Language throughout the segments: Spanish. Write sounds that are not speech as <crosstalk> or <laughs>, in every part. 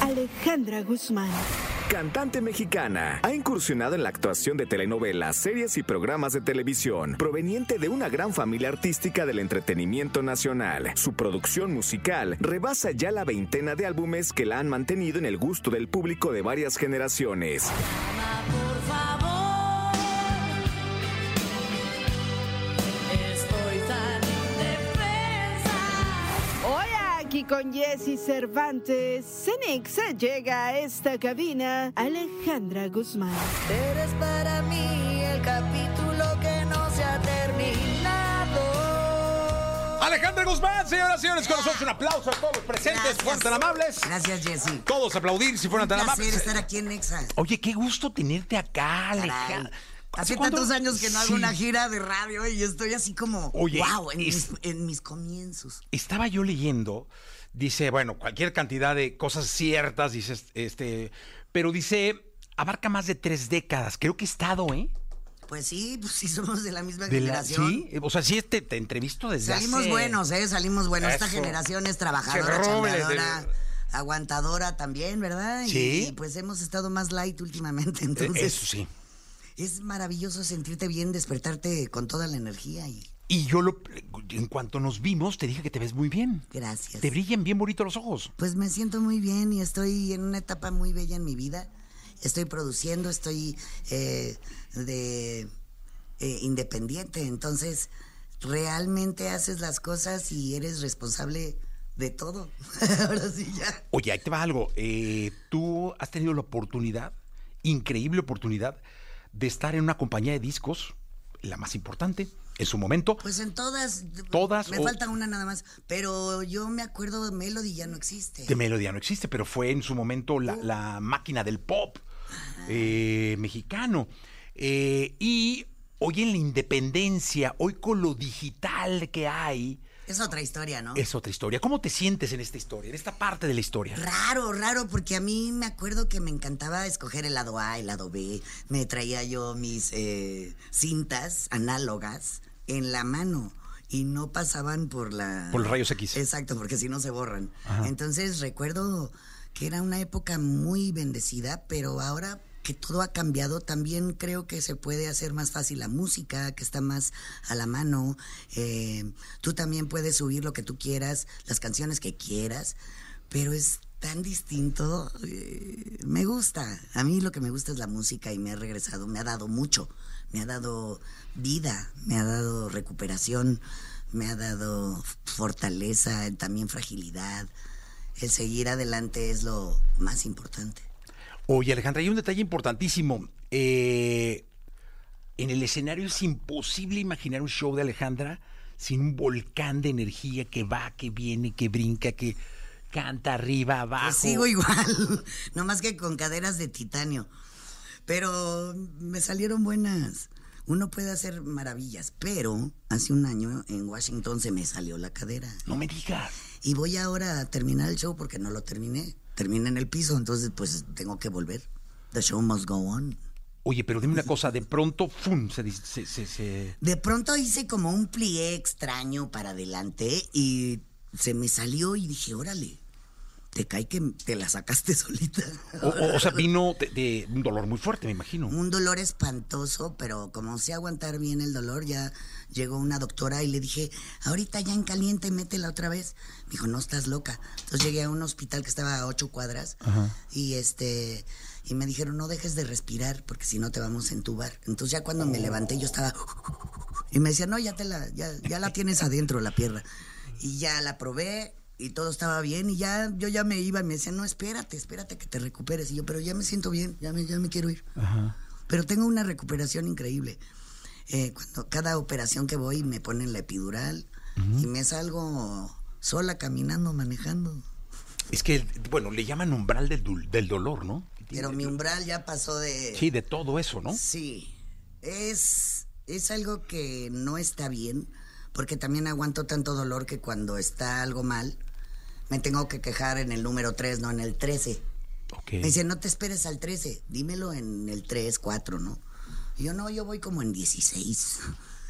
Alejandra Guzmán. Cantante mexicana, ha incursionado en la actuación de telenovelas, series y programas de televisión, proveniente de una gran familia artística del entretenimiento nacional. Su producción musical rebasa ya la veintena de álbumes que la han mantenido en el gusto del público de varias generaciones. Con Jesse Cervantes, Cenexa llega a esta cabina Alejandra Guzmán. Eres para mí el capítulo que no se ha terminado. Alejandra Guzmán, señoras y señores, con nosotros un aplauso a todos los presentes, Gracias. fueron tan amables. Gracias, Jessy. Todos aplaudir si fueron Un tan amables. estar aquí en Nexa. Oye, qué gusto tenerte acá, Alejandra. Hace tantos años que no hago Sí. una gira de radio y estoy así como, Oye, wow, en, es- mis, en mis comienzos. Estaba yo leyendo, dice, bueno, cualquier cantidad de cosas ciertas, dice, este, pero dice, abarca más de tres décadas. Creo que he estado, ¿eh? Pues sí, pues sí somos de la misma De la- generación. sí, o sea, sí, este, te entrevisto desde Salimos hace- buenos, ¿eh? Salimos buenos. Esta generación es trabajadora, chambeadora, de- aguantadora también, ¿verdad? Sí. Y, pues hemos estado más light últimamente, Eh, <laughs> entonces. Eso sí. Es maravilloso sentirte bien, despertarte con toda la energía y Y yo, lo, en cuanto nos vimos, te dije que te ves muy bien. gracias. Te brillan bien bonitos los ojos. Pues me siento muy bien y estoy en una etapa muy bella en mi vida. Estoy produciendo, estoy eh, de eh, independiente, entonces realmente haces las cosas y eres responsable de todo. <laughs> Ahora sí ya. Oye, ahí te va algo. Eh, tú has tenido la oportunidad, increíble oportunidad, de estar en una compañía de discos, la más importante, en su momento. Pues en todas. Todas Me o- falta una nada más. Pero yo me acuerdo de Melody ya no existe. de Melodía no existe, pero fue en su momento la, la máquina del pop eh, mexicano. Eh, y hoy en la independencia, hoy con lo digital que hay, Es otra historia, ¿no? es otra historia. ¿Cómo te sientes en esta historia, en esta parte de la historia? Raro, raro, porque a mí me acuerdo que me encantaba escoger el lado A, el lado B. Me traía yo mis eh, cintas análogas en la mano y no pasaban por la... Por los rayos X. Exacto, porque si no se borran. Ajá. Entonces recuerdo que era una época muy bendecida, pero ahora que todo ha cambiado, también creo que se puede hacer más fácil la música, que está más a la mano. Eh, tú también puedes subir lo que tú quieras, las canciones que quieras, pero es tan distinto. eh, me gusta. A mí lo que me gusta es la música y me ha regresado, me ha dado mucho. Me ha dado vida, me ha dado recuperación, me ha dado fortaleza, también fragilidad. El seguir adelante es lo más importante. Oye, Alejandra, hay un detalle importantísimo. Eh, en el escenario es imposible imaginar un show de Alejandra sin un volcán de energía que va, que viene, que brinca, que canta arriba, abajo. Pues sigo igual, <laughs> nomás que con caderas de titanio. Pero me salieron buenas. Uno puede hacer maravillas, pero hace un año en Washington se me salió la cadera. No me digas. Y voy ahora a terminar el show porque no lo terminé. Terminé en el piso, entonces pues tengo que volver. The show must go on. Oye, pero dime una cosa, de pronto, ¡fum! Se, se, se- se- De pronto hice como un plié extraño para adelante y se me salió y dije, órale, te cae que te la sacaste <laughs> solita. O, o- o sea, vino de, de un dolor muy fuerte, me imagino. Un dolor espantoso, pero como sé aguantar bien el dolor, ya llegó una doctora y le dije, ahorita ya en caliente, métela otra vez. Me dijo, no estás loca. Entonces llegué a un hospital que estaba a ocho cuadras y este y me dijeron, no dejes de respirar porque si no te vamos a entubar. Entonces ya cuando me levanté yo estaba <laughs> y me decía, no, ya te la, ya, ya la tienes adentro la pierna. Y ya la probé y todo estaba bien y ya yo ya me iba y me decían, no, espérate, espérate que te recuperes. Y yo, pero ya me siento bien, ya me, ya me quiero ir. Pero tengo una recuperación increíble. Eh, cuando cada operación que voy me ponen la epidural y me salgo sola caminando, manejando. Es que, bueno, le llaman umbral del, del dolor, ¿no? Pero mi umbral ya pasó de... Sí, de todo eso, ¿no? Sí, es, es algo que no está bien, porque también aguanto tanto dolor que cuando está algo mal, me tengo que quejar en el número 3, no en el 13. Ok. Me dice, no te esperes al 13, dímelo en el 3, 4, ¿no? Y yo no, yo voy como en 16.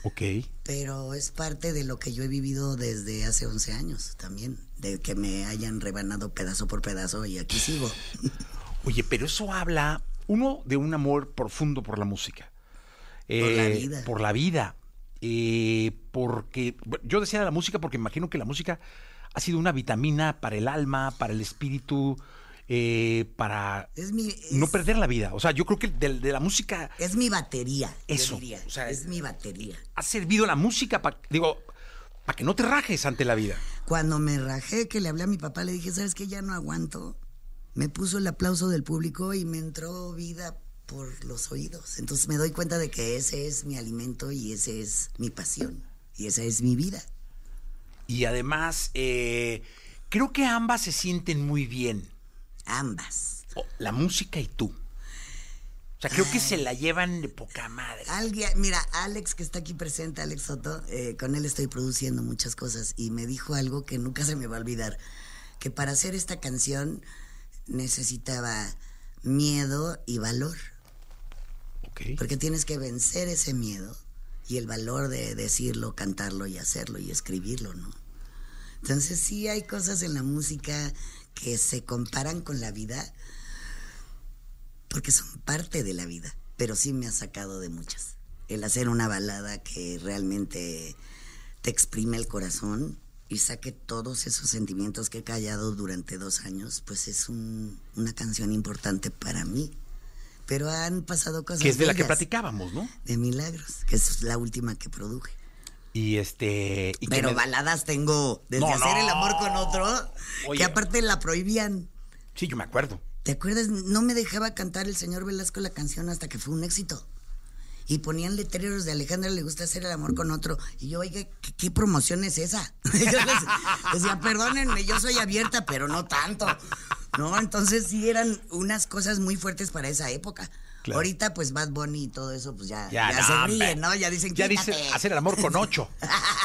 Ok. Pero es parte de lo que yo he vivido desde hace 11 años también. de que me hayan rebanado pedazo por pedazo y aquí sigo. <laughs> Oye, pero eso habla, uno, de un amor profundo por la música. Por la Eh, vida. Por la vida. Eh, porque yo decía de la música porque imagino que la música ha sido una vitamina para el alma, para el espíritu, eh, para Es mi, es, no perder la vida. O sea, yo creo que de, de la música es mi batería, yo Eso, diría. o sea, es mi batería. ha servido la música para, digo, para que no te rajes ante la vida. Cuando me rajé, que le hablé a mi papá, le dije, ¿sabes qué? Ya no aguanto. Me puso el aplauso del público y me entró vida por los oídos. Entonces me doy cuenta de que ese es mi alimento y ese es mi pasión. Y esa es mi vida. Y además, eh, creo que ambas se sienten muy bien. Ambas. La música y tú. O sea, creo que se la llevan de poca madre. Alguien, mira, Alex, que está aquí presente, Alex Soto, eh, con él estoy produciendo muchas cosas y me dijo algo que nunca se me va a olvidar, que para hacer esta canción necesitaba miedo y valor, Ok. porque tienes que vencer ese miedo y el valor de decirlo, cantarlo y hacerlo y escribirlo, ¿no? Entonces sí hay cosas en la música que se comparan con la vida porque son parte de la vida, pero sí me ha sacado de muchas. El hacer una balada que realmente te exprime el corazón y saque todos esos sentimientos que he callado durante dos años, pues es un- una canción importante para mí. Pero han pasado cosas Que es de la que platicábamos, ¿no? De Milagros, que es la última que produje. Y este. y Pero me- baladas tengo desde No, hacer no. el amor con otro, Oye. que aparte la prohibían. Sí, yo me acuerdo. ¿Te acuerdas? No me dejaba cantar el señor Velasco la canción hasta que fue un éxito. Y ponían letreros de Alejandra le gusta hacer el amor con otro. Y yo, oiga, ¿qué, qué promoción es esa? <laughs> Decía, perdónenme, yo soy abierta, pero no tanto. No, entonces sí eran unas cosas muy fuertes para esa época. Claro. Ahorita, pues Bad Bunny y todo eso, pues ya, Ya, ya no, se ríen, ¿no? Ya dicen, Ya dice "Quítate". hacer el amor con ocho.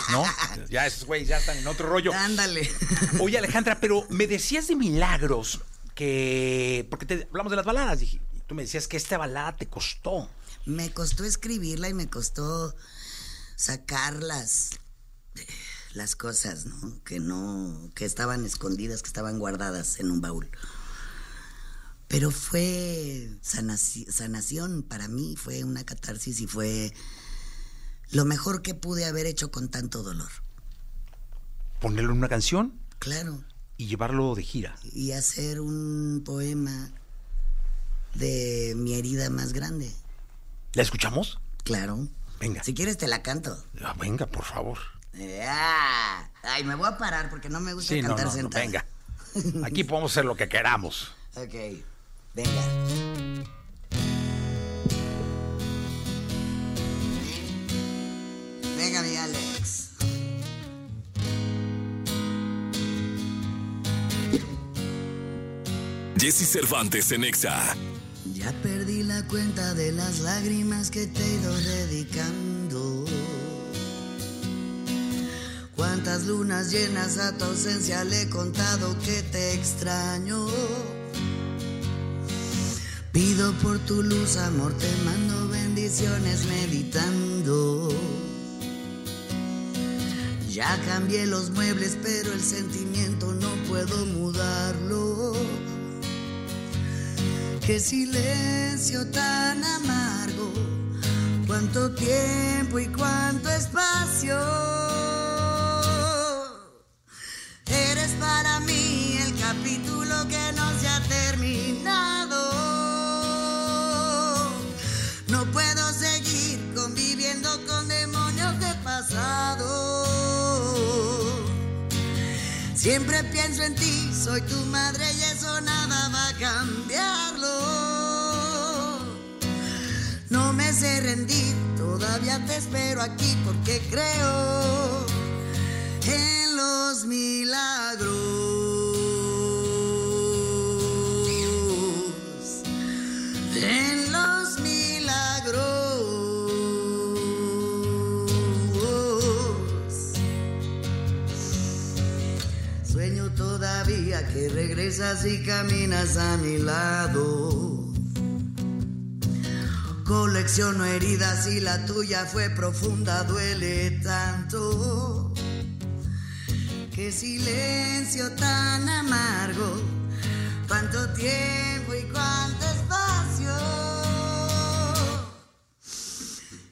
¿No? <laughs> Ya esos güeyes ya están en otro rollo. Ándale. <laughs> Oye, Alejandra, pero me decías de milagros que. Porque te hablamos de las baladas. Dije, tú me decías que esta balada te costó. Me costó escribirla y me costó sacar las, las cosas, ¿no? Que no, que estaban escondidas, que estaban guardadas en un baúl. Pero fue sanaci- sanación para mí, fue una catarsis y fue lo mejor que pude haber hecho con tanto dolor. Ponerlo en una canción Claro. y llevarlo de gira. Y hacer un poema de mi herida más grande. ¿La escuchamos? Claro. Venga. Si quieres te la canto. Ah, venga, por favor. Ah, Ay, me voy a parar porque no me gusta Sí, cantar no, no, sentada. venga. <laughs> Aquí podemos hacer lo que queramos. Ok, venga. Venga, mi Alex. Jesse Cervantes en Exa. Ya perdí la cuenta de las lágrimas que te he ido dedicando. Cuántas lunas llenas a tu ausencia le he contado que te extraño. Pido por tu luz, amor, te mando bendiciones meditando. Ya cambié los muebles, pero el sentimiento no puedo mudarlo. Qué silencio tan amargo, cuánto tiempo y cuánto espacio. Eres para mí el capítulo que no se ha terminado. No puedo seguir conviviendo con demonios de pasado. Siempre pienso en ti, soy tu madre y eso nada va a No me sé rendir, todavía te espero aquí porque creo en los milagros. Regresas y caminas a mi lado. Colecciono heridas y la tuya fue profunda, duele tanto. Qué silencio tan amargo, cuánto tiempo y cuánto espacio.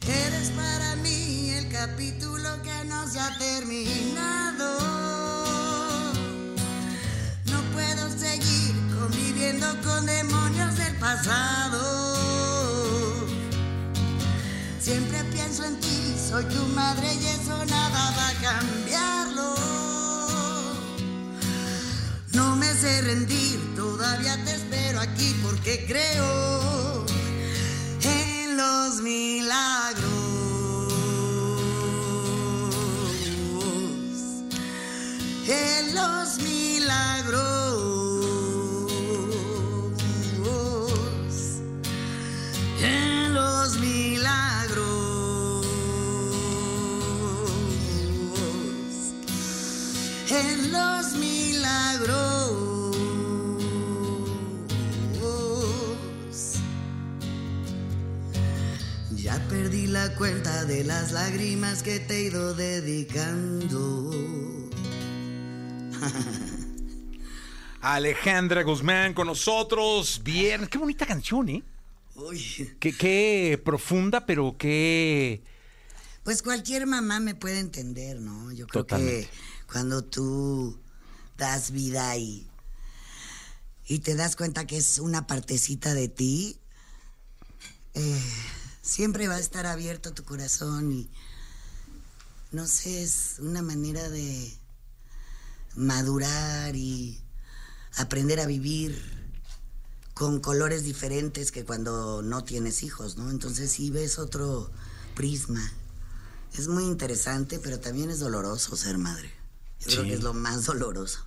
Eres para mí el capítulo que no se ha terminado. Siempre pienso en ti, soy tu madre y eso nada va a cambiarlo. No me sé rendir, todavía te espero aquí porque creo en los milagros. En los milagros. Cuenta de las lágrimas que te he ido dedicando. <laughs> Alejandra Guzmán con nosotros. Viernes. Qué bonita canción, ¿eh? Uy. Qué, qué profunda, pero qué. Pues cualquier mamá me puede entender, ¿no? Yo creo Totalmente. que cuando tú das vida y, y te das cuenta que es una partecita de ti, eh, siempre va a estar abierto tu corazón y no sé, es una manera de madurar y aprender a vivir con colores diferentes que cuando no tienes hijos, ¿no? Entonces sí ves otro prisma. Es muy interesante, pero también es doloroso ser madre. Yo creo que es lo más doloroso.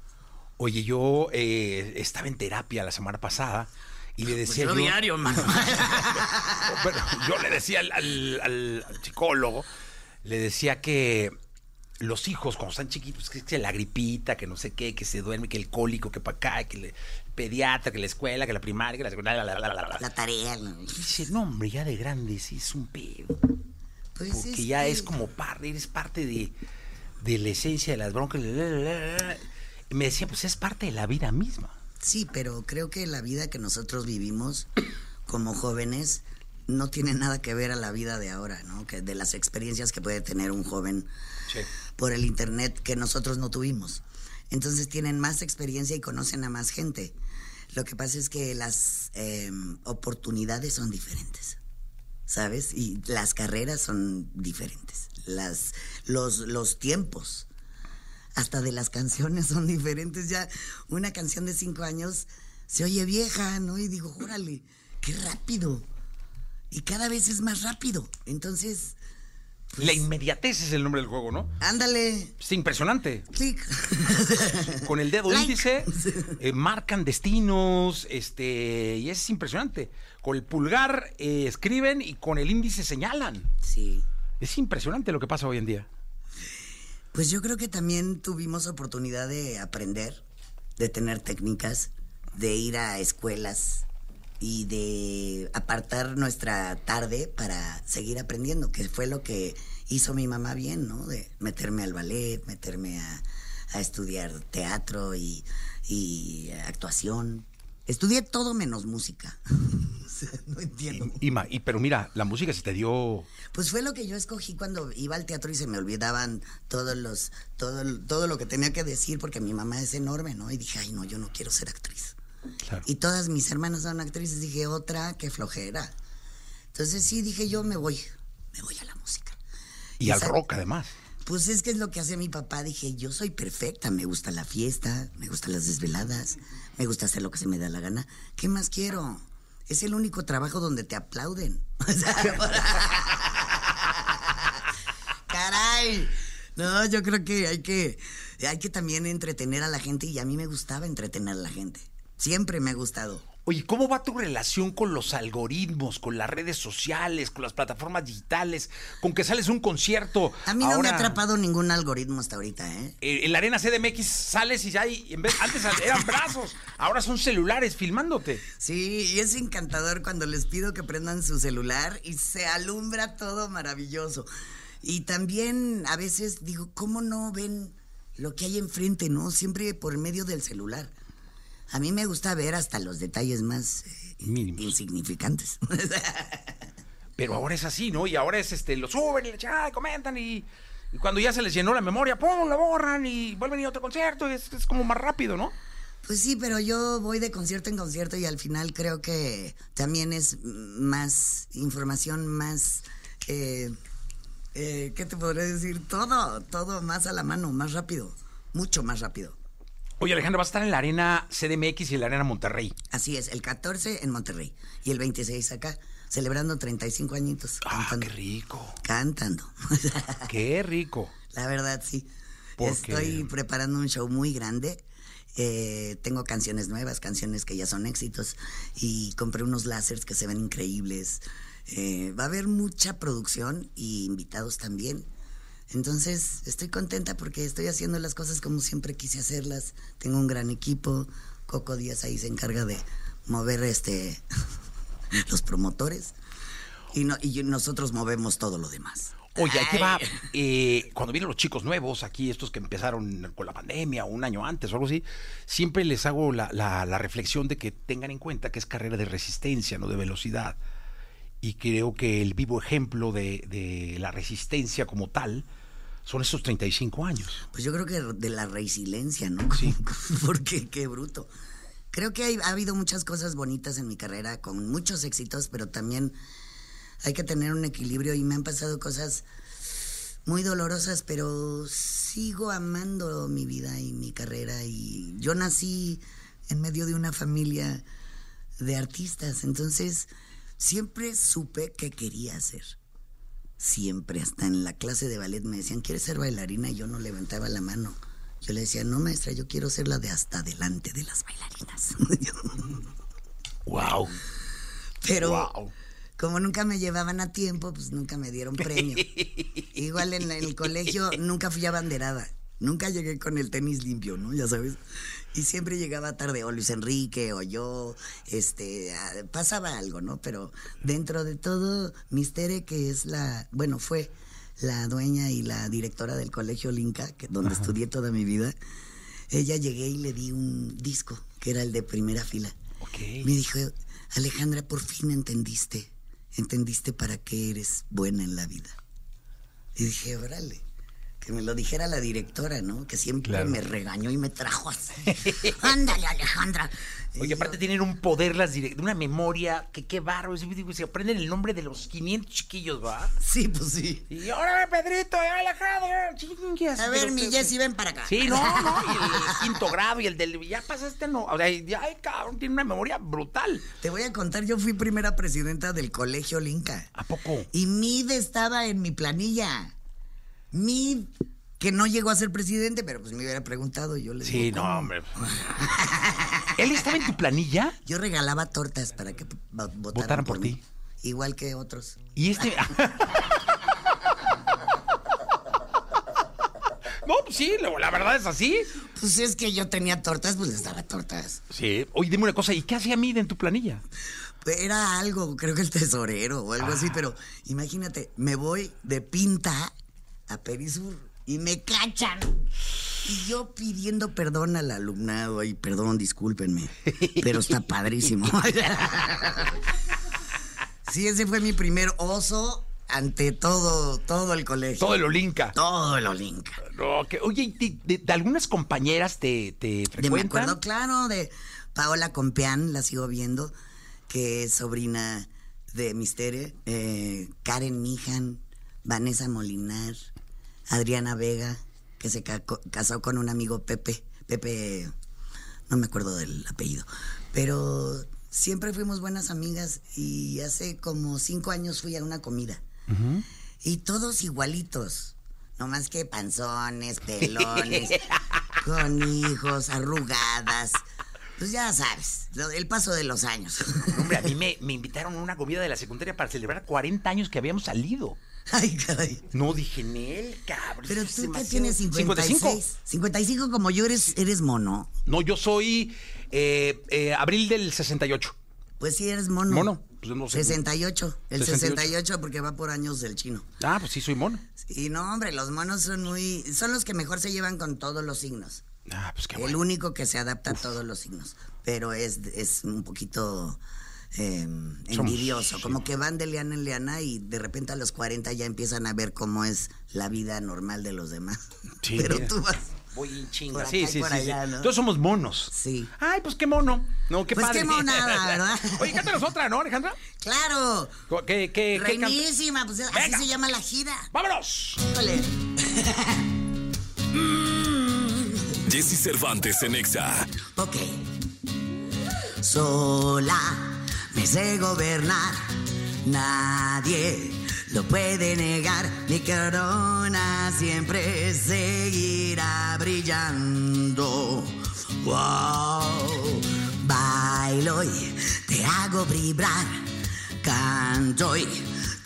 Oye, yo eh, estaba en terapia la semana pasada y le decía Pues yo diario, <laughs> mano. Bueno, yo le decía al, al- al psicólogo, le decía que los hijos cuando están chiquitos, que, que la gripita, que no sé qué, que se duerme, que el cólico, que para acá, que el pediatra, que la escuela, que la primaria, que la secundaria, la, la, la, la, la. La tarea. ¿no? Y dice, no, hombre, ya de grande sí es un pedo. Pues Porque es ya que- es como parte, eres parte de, de la esencia de las broncas. Y me decía, pues es parte de la vida misma. Sí, pero creo que la vida que nosotros vivimos como jóvenes no tiene nada que ver a la vida de ahora, ¿no? Que de las experiencias que puede tener un joven Sí. por el internet que nosotros no tuvimos. Entonces tienen más experiencia y conocen a más gente. Lo que pasa es que las eh, oportunidades son diferentes, ¿sabes? Y las carreras son diferentes. Las, los, los tiempos, hasta de las canciones son diferentes. Ya una canción de cinco años se oye vieja, ¿no? Y digo, órale, qué rápido. Y cada vez es más rápido. Entonces, La inmediatez es el nombre del juego, ¿no? ándale, Es impresionante. clic. <laughs> Con el dedo Like. índice <laughs> eh, marcan destinos, este, y es impresionante. Con el pulgar eh, escriben y con el índice señalan. Sí. Es impresionante lo que pasa hoy en día. Pues yo creo que también tuvimos oportunidad de aprender, de tener técnicas, de ir a escuelas y de apartar nuestra tarde para seguir aprendiendo, que fue lo que hizo mi mamá bien, ¿no? De meterme al ballet, meterme a, estudiar teatro y, y actuación. Estudié todo menos música. <laughs> <laughs> no entiendo. Y, ma- y- pero mira, la música se te dio. Pues fue lo que yo escogí cuando iba al teatro y se me olvidaban todos los, todo, todo lo que tenía que decir porque mi mamá es enorme, ¿no? Y dije, ay, no, yo no quiero ser actriz. Claro. Y todas mis hermanas son actrices, dije, otra, qué flojera. Entonces sí, dije yo, me voy, me voy a la música. Y al rock, además. Pues es que es lo que hace mi papá. Dije, yo soy perfecta, me gusta la fiesta, me gustan las desveladas, me gusta hacer lo que se me da la gana. ¿Qué más quiero? Es el único trabajo donde te aplauden. <laughs> <laughs> Caray. No, yo creo que hay que hay que también entretener a la gente y a mí me gustaba entretener a la gente. Siempre me ha gustado. Oye, ¿cómo va tu relación con los algoritmos, con las redes sociales, con las plataformas digitales, con que sales a un concierto? A mí no me ha atrapado ningún algoritmo hasta ahorita, ¿eh? eh, En la arena CDMX sales y ya hay, en vez, antes eran brazos, ahora son celulares filmándote. Sí, y es encantador cuando les pido que prendan su celular y se alumbra todo maravilloso. Y también a veces digo, ¿cómo no ven lo que hay enfrente, ¿no? Siempre por medio del celular. A mí me gusta ver hasta los detalles más eh, Mínimos. insignificantes. <laughs> Pero ahora es así, ¿no? Y ahora es este, lo suben y le echan, "Ay, comentan y, y cuando ya se les llenó la memoria, ¡pum! lo borran y vuelven a ir a otro concierto. y Es, es como más rápido, ¿no? Pues sí, pero yo voy de concierto en concierto y al final creo que también es más información, más... Eh, eh, ¿Qué te podré decir? Todo, todo más a la mano, más rápido, mucho más rápido. Oye, Alejandra, vas a estar en la Arena CDMX y en la Arena Monterrey. Así es, el 14 en Monterrey y el 26 acá, celebrando 35 añitos. Ah, cantando. qué rico. Cantando. <laughs> Qué rico. La verdad, sí. Porque- Estoy preparando un show muy grande. Eh, tengo canciones nuevas, canciones que ya son éxitos. Y compré unos láseres que se ven increíbles. Eh, va a haber mucha producción y invitados también. Entonces, estoy contenta porque estoy haciendo las cosas como siempre quise hacerlas. Tengo un gran equipo. Coco Díaz ahí se encarga de mover este <laughs> los promotores. Y, no, y nosotros movemos todo lo demás. Oye, ahí te va. Eh, cuando vienen los chicos nuevos, aquí estos que empezaron con la pandemia un año antes o algo así, siempre les hago la, la- la reflexión de que tengan en cuenta que es carrera de resistencia, no de velocidad. Y creo que el vivo ejemplo de, de la resistencia como tal son estos 35 años. Pues yo creo que de la resiliencia, ¿no? Sí. <laughs> Porque qué bruto. Creo que hay- ha habido muchas cosas bonitas en mi carrera, con muchos éxitos, pero también hay que tener un equilibrio y me han pasado cosas muy dolorosas, pero sigo amando mi vida y mi carrera y yo nací en medio de una familia de artistas, entonces siempre supe que quería hacer. Siempre, hasta en la clase de ballet me decían, ¿quieres ser bailarina? Y yo no levantaba la mano. Yo le decía, no, maestra, yo quiero ser la de hasta delante de las bailarinas. <laughs> ¡Wow! Pero Wow. como nunca me llevaban a tiempo, pues nunca me dieron premio. <laughs> Igual en el colegio nunca fui abanderada. Nunca llegué con el tenis limpio, ¿no? Ya sabes. Y siempre llegaba tarde, o Luis Enrique, o yo, este, ah, pasaba algo, ¿no? Pero dentro de todo, Mistere, que es la, bueno, fue la dueña y la directora del colegio Linca, que, donde estudié toda mi vida, ella llegué y le di un disco, que era el de primera fila. Ok. Me dijo, Alejandra, por fin entendiste, entendiste para qué eres buena en la vida. Y dije, órale, que me lo dijera la directora, ¿no? Que siempre Claro. me regañó y me trajo así. <laughs> Ándale, Alejandra. Oye, aparte tienen un poder, las direct- una memoria, que qué barro. Se aprenden el nombre de los 500 chiquillos, ¿va? Sí, pues sí. Y ahora Pedrito, y Alejandro, chingues. A ver, mi que- Jessy, ven para acá. Sí, no, <laughs> no, y el quinto grado y el del. Ya pasaste, no. O sea, ya, ay, cabrón, tiene una memoria brutal. Te voy a contar, yo fui primera presidenta del colegio Linca. ¿A poco? Y Mid estaba en mi planilla. Mid, que no llegó a ser presidente, pero pues me hubiera preguntado, yo le Sí, digo, no, hombre. <laughs> ¿Él estaba en tu planilla? Yo regalaba tortas para que vo- votaran, Votaran por ti. Igual que otros. Y este. <laughs> no, pues sí, la la verdad es así. Pues es que yo tenía tortas, pues les daba tortas. Sí. Oye, dime una cosa, ¿y qué hacía Mid en tu planilla? Pues Era algo, creo que el tesorero o algo Ah. así, pero imagínate, me voy de pinta a Perisur y me cachan. Y yo pidiendo perdón al alumnado, y perdón, discúlpenme, pero está padrísimo. <laughs> sí, ese fue mi primer oso ante todo, todo el colegio. Todo el Olinca. Todo el Olinca. No, que- oye, ¿y de, de- de algunas compañeras te, te De, me frecuentan? acuerdo, claro, de Paola Compeán, la sigo viendo, que es sobrina de Mistere, eh, Karen Mijan, Vanessa Molinar, Adriana Vega, que se ca- casó con un amigo Pepe, Pepe, no me acuerdo del apellido, pero siempre fuimos buenas amigas y hace como cinco años fui a una comida y todos igualitos. No más que panzones, pelones, <laughs> con hijos, arrugadas. Pues ya sabes, el paso de los años. <laughs> Hombre, a mí me, me invitaron a una comida de la secundaria para celebrar 40 años que habíamos salido. Ay, caray. No dije en él, cabrón. Pero tú que demasiado- tienes 56. 55. 55 como yo eres, eres mono. No, yo soy eh, eh, abril del 68. Pues sí, eres mono. Mono, pues no sé. 68. El 68. 68 porque va por años del chino. Ah, pues sí, soy mono. Y no, hombre, los monos son muy... Son los que mejor se llevan con todos los signos. Ah, pues qué El único que se adapta a todos los signos. Pero es, es un poquito eh, envidioso. Como que van de liana en liana y de repente a los 40 ya empiezan a ver cómo es la vida normal de los demás. <laughs> Sí, Pero mira. tú vas... Voy en chinga. Por acá Sí, y sí, por sí, sí. allá, ¿no? Todos somos monos. Sí. Ay, pues qué mono. No, qué Pues padre. qué monada, <laughs> ¿verdad? Oye, cántanos otra, ¿no, Alejandra? ¡Claro! ¿Qué, qué? Reinísima, pues así se llama la gira. ¡Vámonos! Híjole. <laughs> Jesse Cervantes en Exa. Ok. Sola me sé gobernar. Nadie lo puede negar. Mi corona siempre seguirá brillando. Wow. Bailo y te hago vibrar. Canto y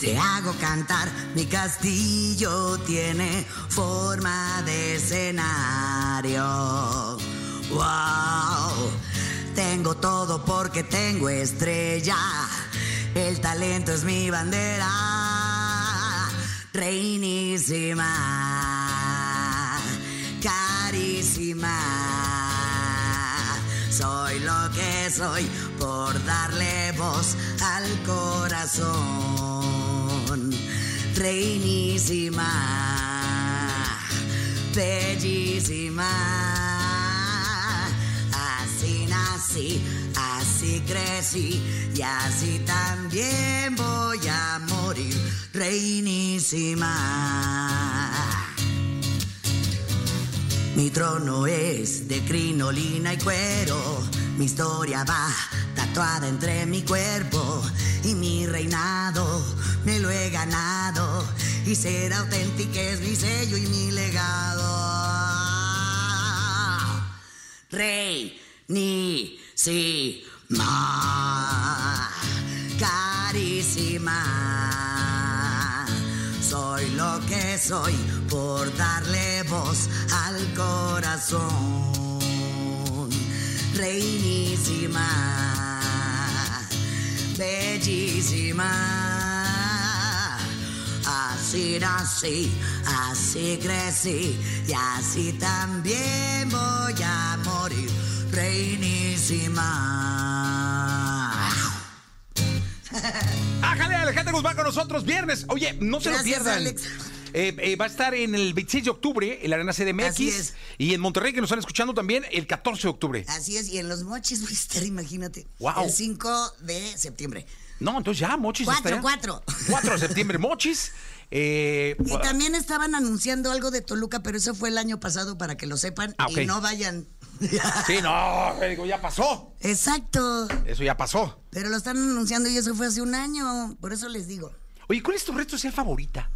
te hago cantar. Mi castillo tiene forma de escenario. Wow. Tengo todo porque tengo estrella. El talento es mi bandera. Reinísima. Carísima. Soy lo que soy por darle voz al corazón. Reinísima, bellísima. Así nací, así crecí y así también voy a morir. Reinísima. Mi trono es de crinolina y cuero. Mi historia va tatuada entre mi cuerpo. Y mi reinado me lo he ganado. Y ser auténtica es mi sello y mi legado. Rey, ni, si, ma. Carísima. Soy lo que soy por darle voz al corazón. Reinísima, bellísima. Así nací, así crecí y así también voy a morir. Reinísima. Ájale, Alejandra Guzmán con nosotros viernes. Oye, no se lo Gracias, pierdan. Alex. Eh, eh, va a estar en el 26 de octubre en la Arena CDMX Así es. y en Monterrey que nos están escuchando también el 14 de octubre. Así es, y en los mochis voy a estar, imagínate. Guau. El 5 de septiembre. No, entonces ya, Mochis. Cuatro, está ya. cuatro. <laughs> 4 de septiembre, Mochis. Eh, Y también estaban anunciando algo de Toluca, pero eso fue el año pasado para que lo sepan Ah, ok. y no vayan. <laughs> Sí, no, digo, ya pasó. Exacto. Eso ya pasó. Pero lo están anunciando y eso fue hace un año. Por eso les digo. Oye, ¿cuál es tu red social favorita?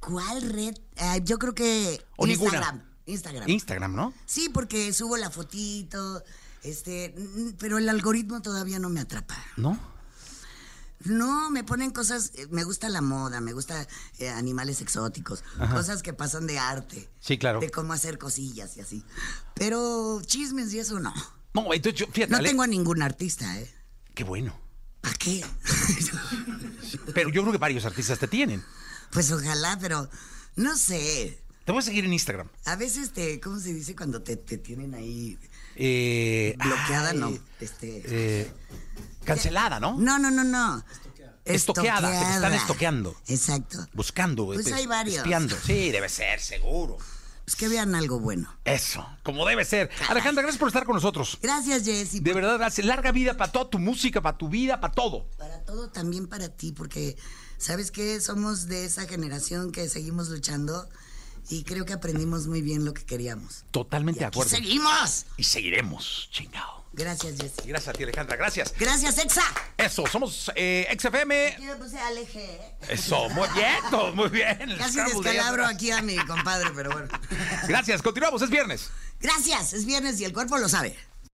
¿Cuál red? Ah, yo creo que O ninguna. Instagram. Instagram. Instagram, ¿no? sí, porque subo la fotito, este, pero el algoritmo todavía no me atrapa. ¿No? No, me ponen cosas, eh, me gusta la moda, me gusta eh, animales exóticos, cosas que pasan de arte. Sí, claro. De cómo hacer cosillas y así. Pero chismes y eso no. No, entonces yo, fíjate, No Ale- tengo a ningún artista, ¿eh? Qué bueno. ¿Para qué? Pero yo creo que varios artistas te tienen. Pues ojalá, pero no sé. Te voy a seguir en Instagram. A veces te, ¿cómo se dice cuando te, te tienen ahí Eh, bloqueada? ay, no. Este, eh, cancelada, ¿no? no, no, no, no. Estoqueada, que te están estoqueando. Exacto. Buscando. Pues es- hay varios. Espiando. Sí, debe ser, seguro. Pues que vean algo bueno. Eso, como debe ser. Alejandra, gracias por estar con nosotros. Gracias, Jessy. De verdad, gracias. Larga vida para toda tu música, para tu vida, para todo. Para todo, también para ti, porque sabes que somos de esa generación que seguimos luchando y creo que aprendimos muy bien lo que queríamos. Totalmente de acuerdo. seguimos. Y seguiremos, chingado. Gracias, Jessy. Gracias a ti, Alejandra. Gracias. Gracias, Exa. Eso, somos eh, XFM. Yo puse Aleje. Eso, muy bien, muy bien. Casi descalabro aquí a mi compadre, pero bueno. Gracias, continuamos, es viernes. Gracias, es viernes y el cuerpo lo sabe.